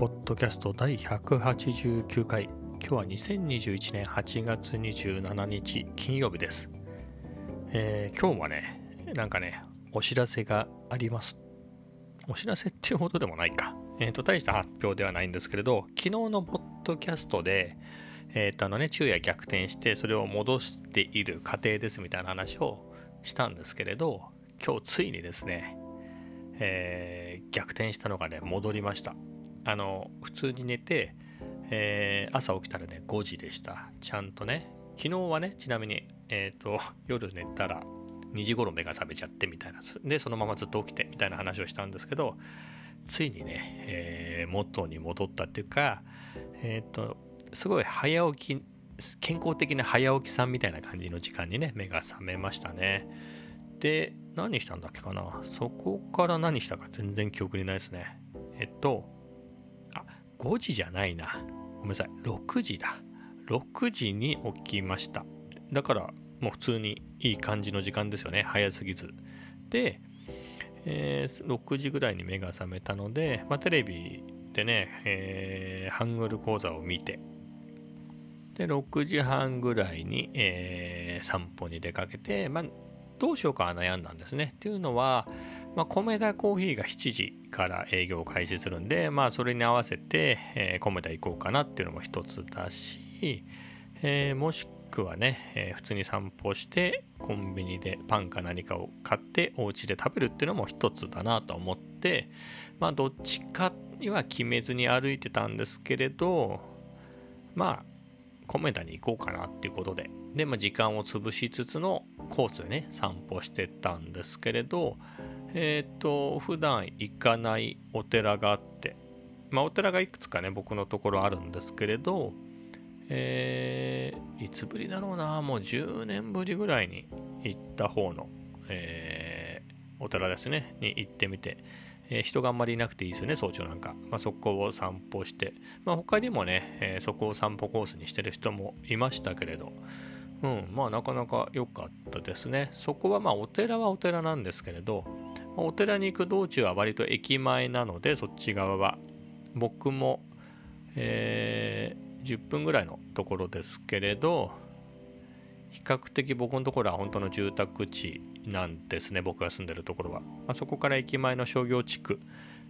ポッドキャスト第189回。今日は2021年8月27日金曜日です、えー、今日はねなんかねお知らせがあります。お知らせっていうほどでもないか。えっ、ー、と大した発表ではないんですけれど昨日のポッドキャストでえっ、ー、とあのね昼夜逆転してそれを戻している過程ですみたいな話をしたんですけれど今日ついにですねえー、逆転したのがね戻りました。あの普通に寝て、えー、朝起きたらね5時でした。ちゃんとね昨日はねちなみに、えっ、ー、と夜寝たら2時頃目が覚めちゃってみたいな。でそのままずっと起きてみたいな話をしたんですけどついにね、えー、元に戻ったっていうかえっ、ー、とすごい早起き健康的な早起きさんみたいな感じの時間にね目が覚めましたね。で何したんだっけかな？そこから何したか全然記憶にないですね。えっと5時じゃないな。ごめんなさい。6時だ。6時に起きました。だから、もう普通にいい感じの時間ですよね。早すぎず。で、えー、6時ぐらいに目が覚めたので、まあ、テレビでね、えー、ハングル講座を見て、で、6時半ぐらいに、えー、散歩に出かけて、まあ、どうしようか悩んだんですね。っていうのは、まあ、米田コーヒーが7時から営業を開始するんで、まあ、それに合わせて、えー、米田行こうかなっていうのも一つだし、えー、もしくはね、えー、普通に散歩してコンビニでパンか何かを買ってお家で食べるっていうのも一つだなと思ってまあどっちかには決めずに歩いてたんですけれどまあ米田に行こうかなっていうことでで、まあ、時間を潰しつつのコースでね散歩してたんですけれどえっ、ー、と、普段行かないお寺があって、まあ、お寺がいくつかね、僕のところあるんですけれど、えー、いつぶりだろうな、もう10年ぶりぐらいに行った方の、えー、お寺ですね、に行ってみて、えー、人があんまりいなくていいですよね、早朝なんか。まあ、そこを散歩して、まあ、他にもね、え、そこを散歩コースにしてる人もいましたけれど、うん、まあなかなか良かったですね。そこはまあお寺はお寺なんですけれど、お寺に行く道中は割と駅前なのでそっち側は僕も、えー、10分ぐらいのところですけれど比較的僕のところは本当の住宅地なんですね僕が住んでるところは、まあ、そこから駅前の商業地区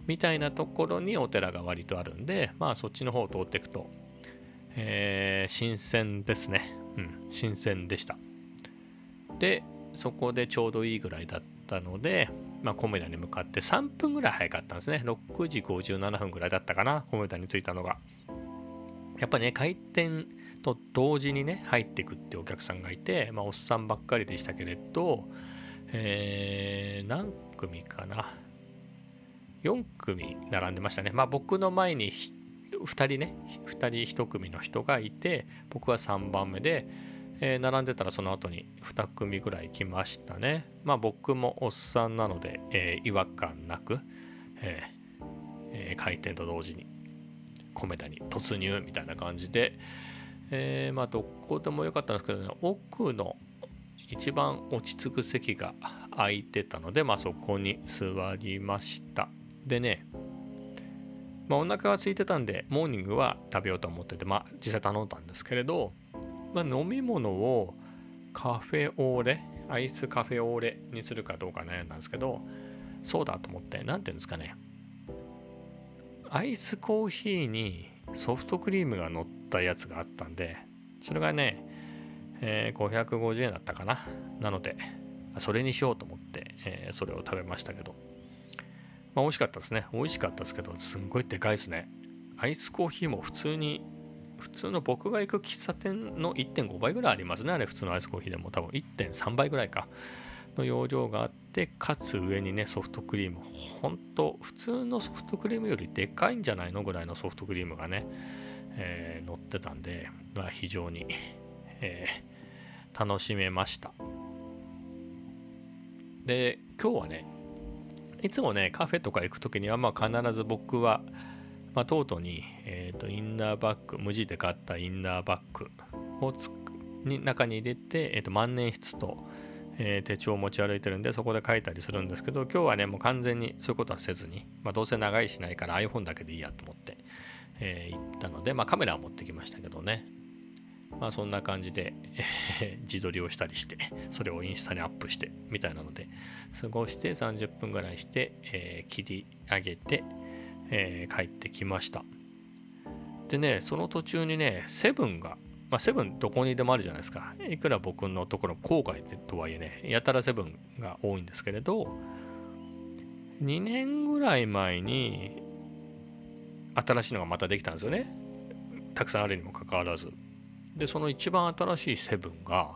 みたいなところにお寺が割とあるんでまあそっちの方を通っていくと、えー、新鮮ですね。うん新鮮でした。でそこでちょうどいいぐらいだったのでまあ、コメダに向かって3分ぐらい早かったんですね。6時57分ぐらいだったかな、コメダに着いたのが。やっぱね、開店と同時にね、入っていくってお客さんがいて、まあ、おっさんばっかりでしたけれど、えー、何組かな。4組並んでましたね。まあ、僕の前に2人ね、2人1組の人がいて、僕は3番目で、えー、並んでたらその後に2組ぐらい来ましたね。まあ僕もおっさんなので、えー、違和感なく、えー、開店と同時に米田に突入みたいな感じで、えまあどこでもよかったんですけどね、奥の一番落ち着く席が空いてたので、まあそこに座りました。でね、まあ、お腹が空いてたんで、モーニングは食べようと思ってて、まあ実際頼んだんですけれど、まあ、飲み物をカフェオーレアイスカフェオーレにするかどうか悩んだんですけどそうだと思って何ていうんですかね。アイスコーヒーにソフトクリームが乗ったやつがあったんでそれがね、えー、550円だったかな。なのでそれにしようと思って、えー、それを食べましたけど。まあ美味しかったですね。美味しかったですけどすんごいでかいですね。アイスコーヒーも普通に普通の僕が行く喫茶店の1.5倍ぐらいありますね。あれ普通のアイスコーヒーでも多分1.3倍ぐらいかの容量があってかつ上にねソフトクリーム。ほんと普通のソフトクリームよりでかいんじゃないのぐらいのソフトクリームがね、えー、乗ってたんで、まあ、非常に、えー、楽しめました。で今日はねいつもねカフェとか行く時にはまあ必ず僕はまあ、とうとうに、えーと、インナーバッグ無地で買ったインナーバッグをつに中に入れて、えーと、万年筆と、えー、手帳を持ち歩いてるんでそこで書いたりするんですけど今日はねもう完全にそういうことはせずに、まあ、どうせ長いしないから iPhone だけでいいやと思って、えー、行ったので、まあ、カメラは持ってきましたけどね、まあ、そんな感じで、えー、自撮りをしたりしてそれをインスタにアップしてみたいなので過ごして30分ぐらいして、えー、切り上げて、え帰ってきましたでねその途中にねセブンがまあ、セブンどこにでもあるじゃないですか。いくら僕のところ郊外とはいえね、やたらセブンが多いんですけれど、2年ぐらい前に新しいのがまたできたんですよね。たくさんあるにもかかわらず。で、その一番新しいセブンが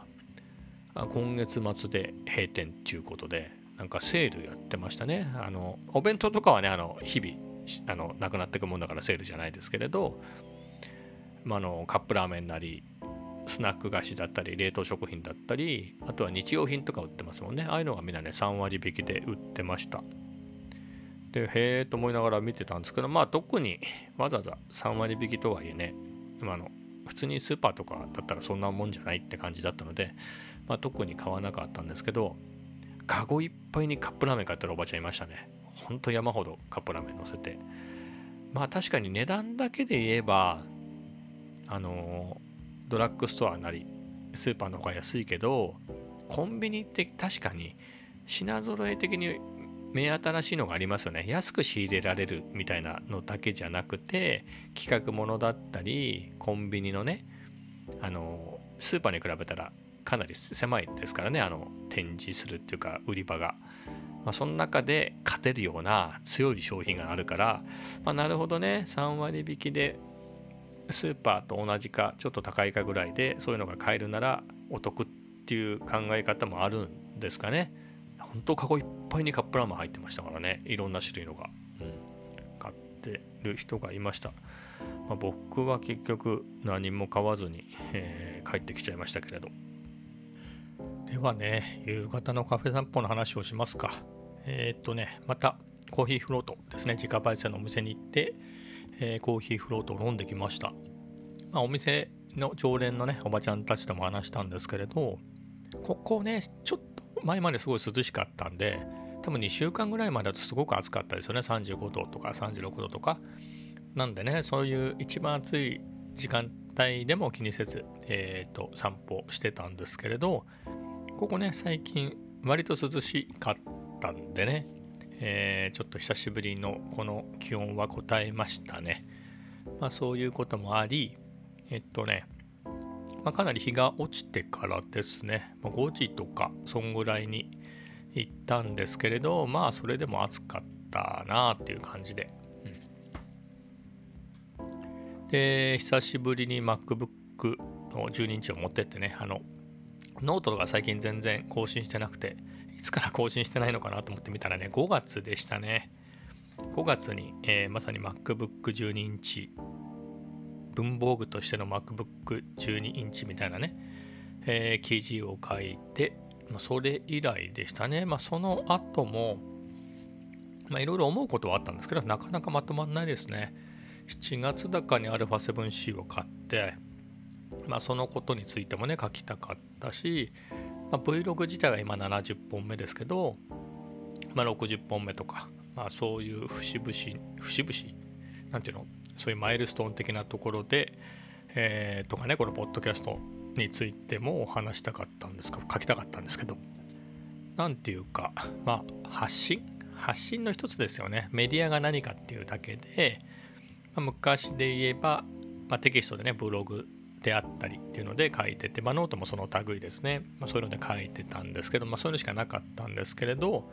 今月末で閉店っていうことで、なんかセールやってましたね。あの、お弁当とかはね、あの、日々、あの、なくなっていくもんだからセールじゃないですけれど、まあ、のカップラーメンなりスナック菓子だったり冷凍食品だったりあとは日用品とか売ってますもんね。ああいうのがみんなね3割引きで売ってました。でへえと思いながら見てたんですけどまあ特にわざわざ3割引きとはいえね今の普通にスーパーとかだったらそんなもんじゃないって感じだったので、まあ、特に買わなかったんですけどカゴいっぱいにカップラーメン買ってるおばちゃんいましたね。ほんと山ほどカップラーメン乗せて。まあ確かに値段だけで言えばあのドラッグストアなりスーパーの方が安いけどコンビニって確かに品揃え的に目新しいのがありますよね。安く仕入れられるみたいなのだけじゃなくて企画ものだったりコンビニのねあのスーパーに比べたらかなり狭いですからね。あの展示するっていうか売り場が、まあ、その中で勝てるような強い商品があるから、まあ、なるほどね。3割引きでスーパーと同じかちょっと高いかぐらいでそういうのが買えるならお得っていう考え方もあるんですかね。本当カゴいっぱいにカップラーメン入ってましたからね。いろんな種類のが、うん、買ってる人がいました、まあ、僕は結局何も買わずに、えー、帰ってきちゃいましたけれど。ではね夕方のカフェ散歩の話をしますかえー、っとねまたコーヒーフロートですね自家焙煎のお店に行ってえー、コーヒーフロートを飲んできました。まあ、お店の常連のね、おばちゃんたちとも話したんですけれど、ここね、ちょっと前まですごい涼しかったんで、多分2週間ぐらいまでだとすごく暑かったですよね。35度とか36度とか。なんでね、そういう一番暑い時間帯でも気にせず、えー、と散歩してたんですけれど、ここね、最近割と涼しかったんでね、えー、ちょっと久しぶりのこの気温は答えましたね。まあ、そういうこともあり、えっとね、まあ、かなり日が落ちてからですね、まあ、5時とか、そんぐらいに行ったんですけれど、まあ、それでも暑かったなあっていう感じで。うん、で、久しぶりに MacBook の12インチを持ってってね、あの、ノートが最近全然更新してなくて、いつから更新してないのかなと思ってみたらね、5月でしたね。5月に、えー、まさに MacBook 12インチ、文房具としての MacBook 12インチみたいなね、えー、記事を書いて、まあ、それ以来でしたね。まあ、その後も、まあ、いろいろ思うことはあったんですけど、なかなかまとまんないですね。7月高に α7C を買って、まあ、そのことについてもね、書きたかったし、まあ、Vlog 自体は今70本目ですけど、まあ、60本目とか、まあ、そういう節々節々なんていうのそういうマイルストーン的なところで、えー、とかねこのポッドキャストについても話したかったんですか書きたかったんですけど何ていうかまあ発信発信の一つですよね。メディアが何かっていうだけで、まあ、昔で言えば、まあ、テキストでねブログであったりっていうので書いてて、まあ、ノートもその類ですね、まあ、そういうので書いてたんですけど、まあ、そういうのしかなかったんですけれど、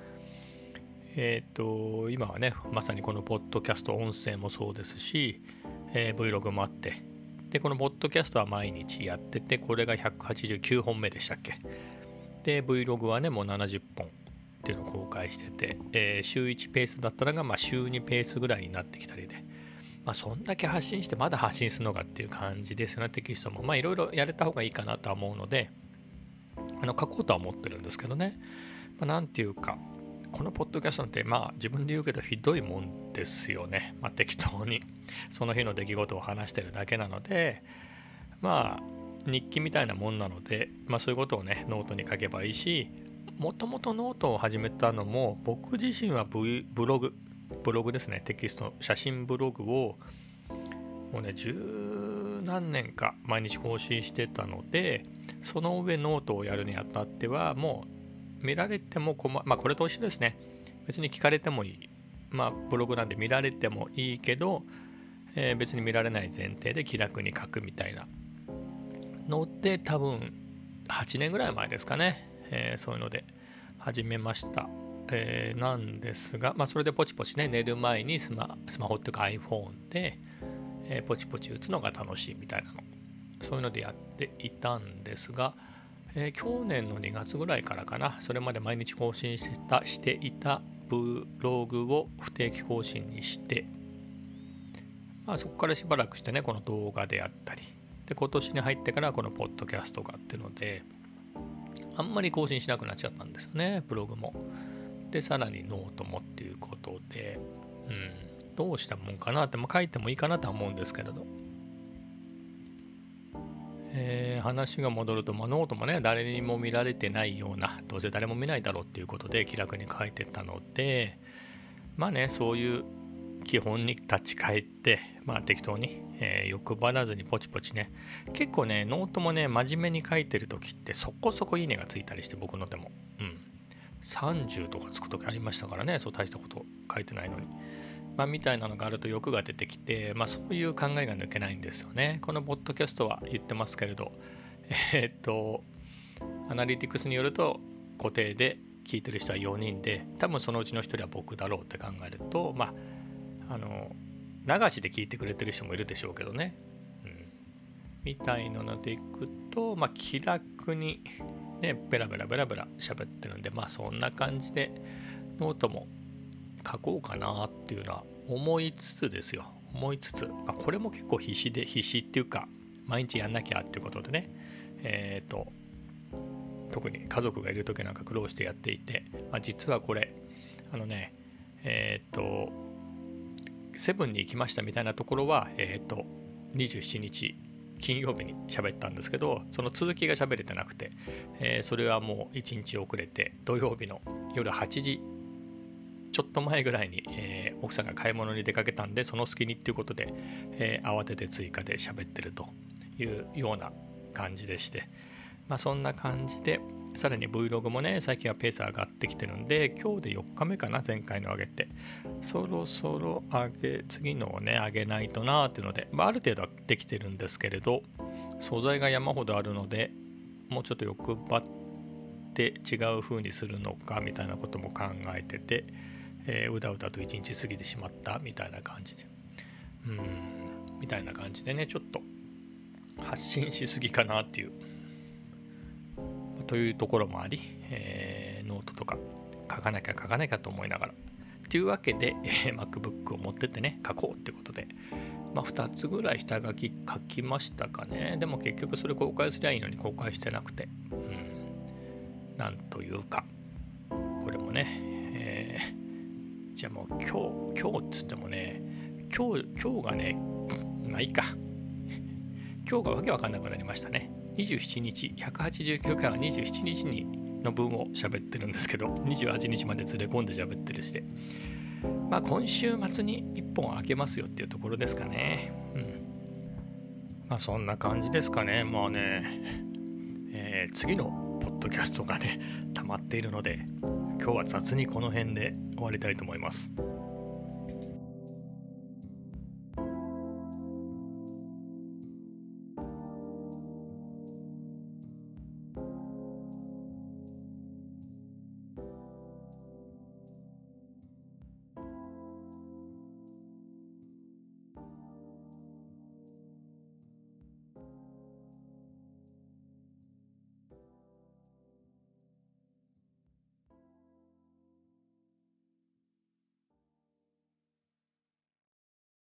えっ、ー、と、今はね、まさにこのポッドキャスト音声もそうですし、えー、Vlog もあって、で、このポッドキャストは毎日やってて、これが189本目でしたっけ。で、Vlog はね、もう70本っていうのを公開してて、えー、週1ペースだったのが、まあ、週2ペースぐらいになってきたりで、まあ、そんだけ発信してまだ発信するのかっていう感じですよね、テキストも。まあいろいろやれた方がいいかなとは思うので、あの書こうとは思ってるんですけどね。まあ、ていうか、このポッドキャストってまあ自分で言うけどひどいもんですよね。まあ適当に その日の出来事を話してるだけなので、まあ日記みたいなもんなので、まあそういうことをね、ノートに書けばいいし、もともとノートを始めたのも僕自身はブログブログですね。テキスト写真ブログをもうね十何年か毎日更新してたのでその上ノートをやるにあたってはもう見られても困まあこれと一緒ですね。別に聞かれてもいい。まあブログなんで見られてもいいけど、えー、別に見られない前提で気楽に書くみたいな。ので多分8年ぐらい前ですかね、えー、そういうので始めました、えー、なんですが、まあ、それでポチポチね寝る前にスマスマホっていうか iPhone で、えー、ポチポチ打つのが楽しいみたいなの。そういうのでやっていたんですが、えー、去年の2月ぐらいからかなそれまで毎日更新してたしていたブログを不定期更新にして、まあ、そこからしばらくしてねこの動画であったりで今年に入ってからこのポッドキャストがっていうのであんまり更新しなくなっちゃったんですよねブログも。でさらにノートもっていうことでうんどうしたもんかなって、まあ、書いてもいいかなとは思うんですけれど。えー、話が戻ると、まあ、ノートもね誰にも見られてないようなどうせ誰も見ないだろうっていうことで気楽に書いてたのでまあねそういう基本に立ち返って、まあ、適当に、えー、欲張らずにポチポチね。結構ねノートもね真面目に書いてる時ってそこそこいいねがついたりして僕のでも。30とかつく時ありましたからねそう大したこと書いてないのにまあ、みたいなのがあると欲が出てきて、まあ、そういう考えが抜けないんですよね。このポッドキャストは言ってますけれど、えー、っと、アナリティクスによると固定で聞いてる人は4人で、多分そのうちの1人は僕だろうって考えると、まあ、あの、流しで聞いてくれてる人もいるでしょうけどね。うん、みたいなのでいくと、まあ、気楽に、ね、ベラベラベラベラ喋ってるんで、まあそんな感じでノートも書こうかなっていうのは思いつつですよ。思いつつ、まあ、これも結構必死で必死っていうか毎日やんなきゃっていうことでねえっ、ー、と特に家族がいる時なんか苦労してやっていて、まあ、実はこれあのねえっ、ー、とセブンに行きましたみたいなところはえっ、ー、と27日金曜日に喋ったんですけどその続きが喋れてなくて、えー、それはもう1日遅れて土曜日の夜8時ちょっと前ぐらいに、えー、奥さんが買い物に出かけたんでその隙にっていうことで、えー、慌てて追加で喋ってるというような感じでしてまあそんな感じでさらに Vlog もね最近はペース上がってきてるんで今日で4日目かな前回の上げて。そろそろ上げ次のをね上げないとなーっていうので、まあ、ある程度はできてるんですけれど素材が山ほどあるのでもうちょっと欲張って違う風にするのかみたいなことも考えててえー、うだうだと一日過ぎてしまったみたいな感じで。うんみたいな感じでねちょっと発信しすぎかなっていう。というところもあり、えー、ノートとか書かなきゃ書かなきゃと思いながらというわけで、えー、MacBook を持ってってね書こうってことでまあ、2つぐらい下書き書きましたかね。でも結局それ公開すりゃいいのに公開してなくて。うん。なんというか、これもね、じゃあもう今日、今日っつってもね、今日、今日がね、まあいいか。今日がわけわかんなくなりましたね。27日、189回は27日にの分を喋ってるんですけど、28日まで連れ込んで喋ってるしで。まあ今週末に1本開けますよっていうところですかね。うん。まあそんな感じですかね。まあね、えー、次のポッドキャストがね、溜まっているので、今日は雑にこの辺で終わりたいと思います。